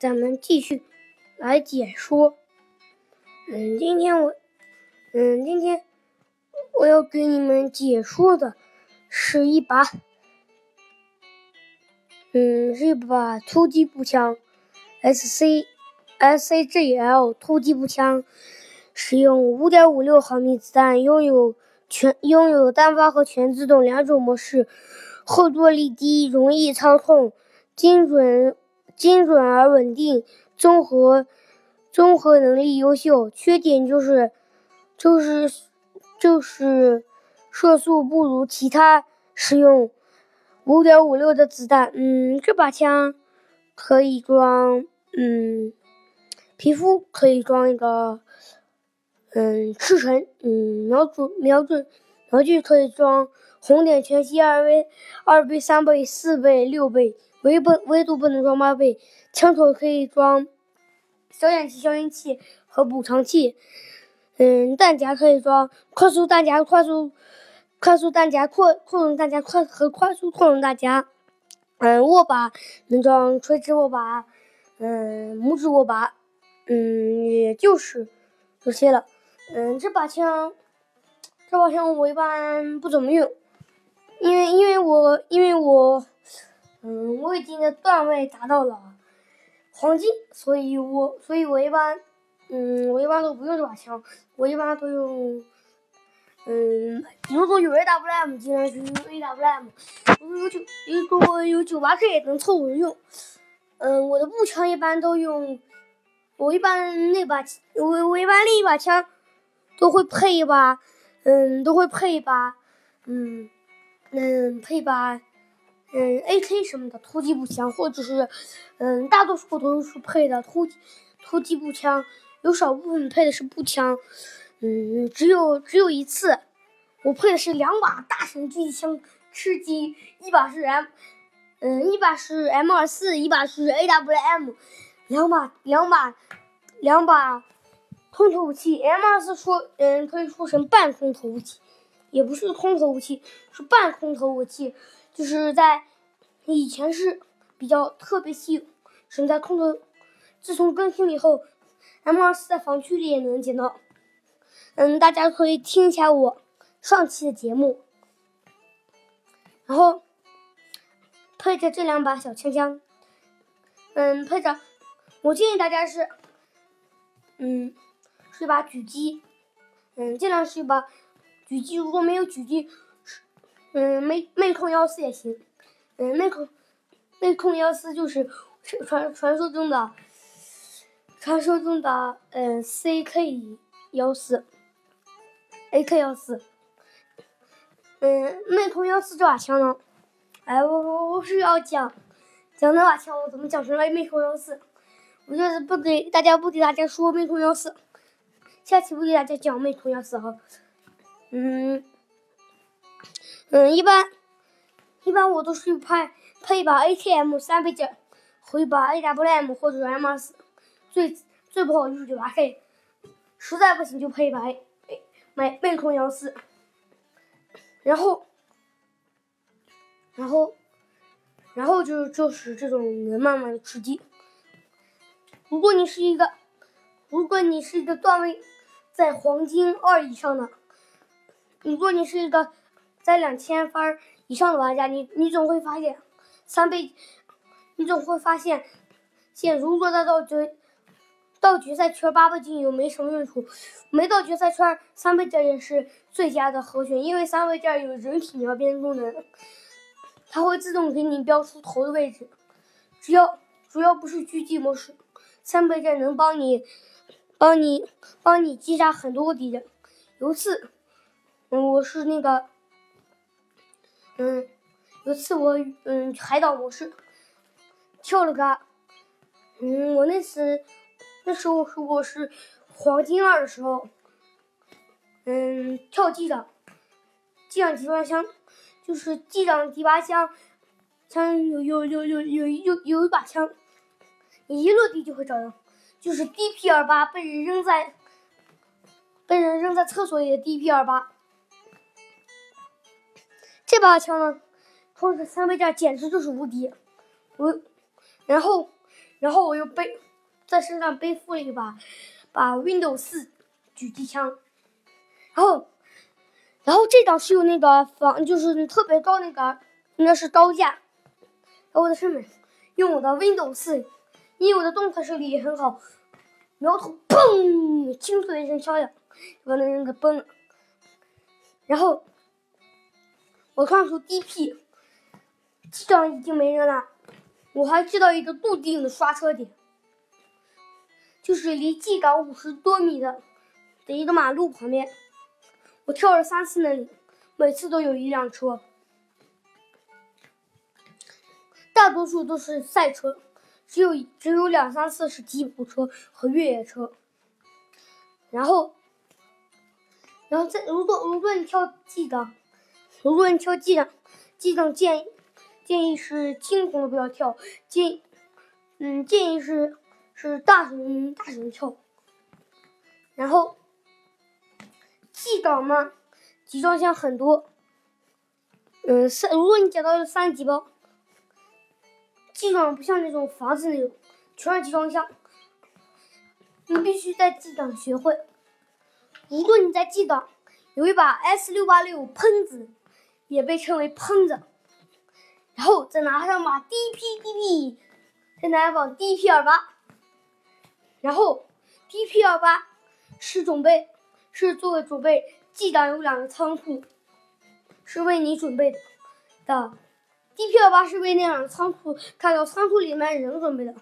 咱们继续来解说。嗯，今天我，嗯，今天我要给你们解说的是一把，嗯，是一把突击步枪，S C S C G L 突击步枪，使用五点五六毫米子弹，拥有全拥有单发和全自动两种模式，后坐力低，容易操控，精准。精准而稳定，综合综合能力优秀。缺点就是，就是就是射速不如其他使用五点五六的子弹。嗯，这把枪可以装，嗯，皮肤可以装一个，嗯，赤橙，嗯，瞄准瞄准瞄具可以装红点全息二倍、二倍、三倍、四倍、六倍。唯不唯独不能装八倍，枪头可以装消焰器、消音器和补偿器。嗯，弹夹可以装快速弹夹、快速快速弹夹、扩扩容弹夹、快和快速扩容弹夹。嗯，握把能装垂直握把，嗯，拇指握把。嗯，也就是这些了。嗯，这把枪，这把枪我一般不怎么用，因为因为我因为我。嗯，我已经的段位达到了黄金，所以我，所以我一般，嗯，我一般都不用这把枪，我一般都用，嗯，如果有 AWM，尽量就用 AWM，如果有九，如果有九八 K 也能凑合用。嗯，我的步枪一般都用，我一般那把，我我一般另一把枪都会配一把，嗯，都会配一把，嗯，嗯，配把。嗯，AK 什么的突击步枪，或者是，嗯，大多数都是配的突突击步枪，有少部分配的是步枪。嗯，只有只有一次，我配的是两把大型狙击枪，吃鸡，一把是 M，嗯，一把是 M 二四，一把是 AWM，两把两把两把空投武器。M 二四说，嗯，可以说成半空投武器，也不是空投武器，是半空投武器。就是在以前是比较特别稀有，现在空投，自从更新以后，M 二四在防区里也能捡到。嗯，大家可以听一下我上期的节目，然后配着这两把小枪枪，嗯，配着，我建议大家是，嗯，是一把狙击，嗯，尽量是一把狙击，如果没有狙击。嗯，魅魅控幺四也行。嗯，魅控魅控幺四就是传传说中的传说中的嗯 CK 幺四，AK 幺四。嗯，魅控幺四这把枪呢？哎，我我我是要讲讲那把枪，我怎么讲成了魅控幺四？我就是不给大家不给大家说魅控幺四，下期不给大家讲魅控幺四哈。嗯。嗯，一般一般我都是配配一把 AKM 三倍镜和一把 AWM 或者 M 二四，最最不好就是九八 K，实在不行就配一把 A 买魅控幺四，然后然后然后就就是这种能慢慢的吃鸡。如果你是一个如果你是一个段位在黄金二以上的，如果你是一个。在两千分以上的玩家，你你总会发现三倍，你总会发现，现如果在到决到决赛圈八倍镜又没什么用处，没到决赛圈三倍镜也是最佳的首选，因为三倍镜有人体描边功能，它会自动给你标出头的位置，只要主要不是狙击模式，三倍镜能帮你帮你帮你击杀很多敌人。有一次，我是那个。嗯，有次我嗯海岛模式跳了个，嗯，我那次那时候我是黄金二的时候，嗯，跳机长，机长机关枪，就是机长第八枪，枪有有有有有有有一把枪，你一落地就会找到，就是 DP 二八被人扔在被人扔在厕所里的 DP 二八。这把枪呢，装着三倍镜简直就是无敌。我，然后，然后我又背在身上背负了一把把 Windows 四狙击枪，然后然后这张是有那个防，就是特别高那个，应该是高架。然后我在上面用我的 Windows 四，因为我的动态视力也很好，瞄头砰，清脆一声枪响，把那人给崩了。然后我看出 DP 机长已经没人了，我还知道一个固定的刷车点，就是离机长五十多米的的一个马路旁边，我跳了三次那里，每次都有一辆车。大多数都是赛车，只有只有两三次是吉普车和越野车。然后，然后再如果如果你跳 G 档，如果你跳 G 档，G 档建建议是轻松的不要跳，建嗯建议是是大声大声跳。然后 G 档嘛，集装箱很多，嗯三如果你捡到了三级包。机长不像那种房子那种全是集装箱，你必须在机长学会。如果你在机长有一把 S 六八六喷子，也被称为喷子，然后再拿上把 DP DP，再拿一把 DP 二八，然后 DP 二八是准备是作为准备，机长有两个仓库，是为你准备的。的。DP 二八是为那两个仓库看到仓库里面人准备的，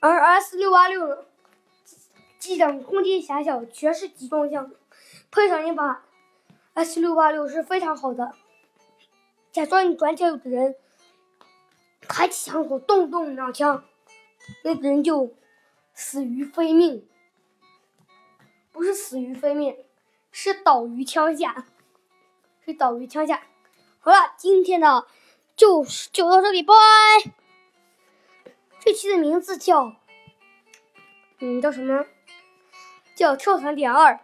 而 S 六八六呢，机长空间狭小，全是集装箱，配上一把 S 六八六是非常好的。假装你转角有个人，开启枪口，动动两枪，那个人就死于非命，不是死于非命，是倒于枪下，是倒于枪下。好了，今天的就是就到这里，拜。这期的名字叫，嗯，叫什么？叫跳伞点二。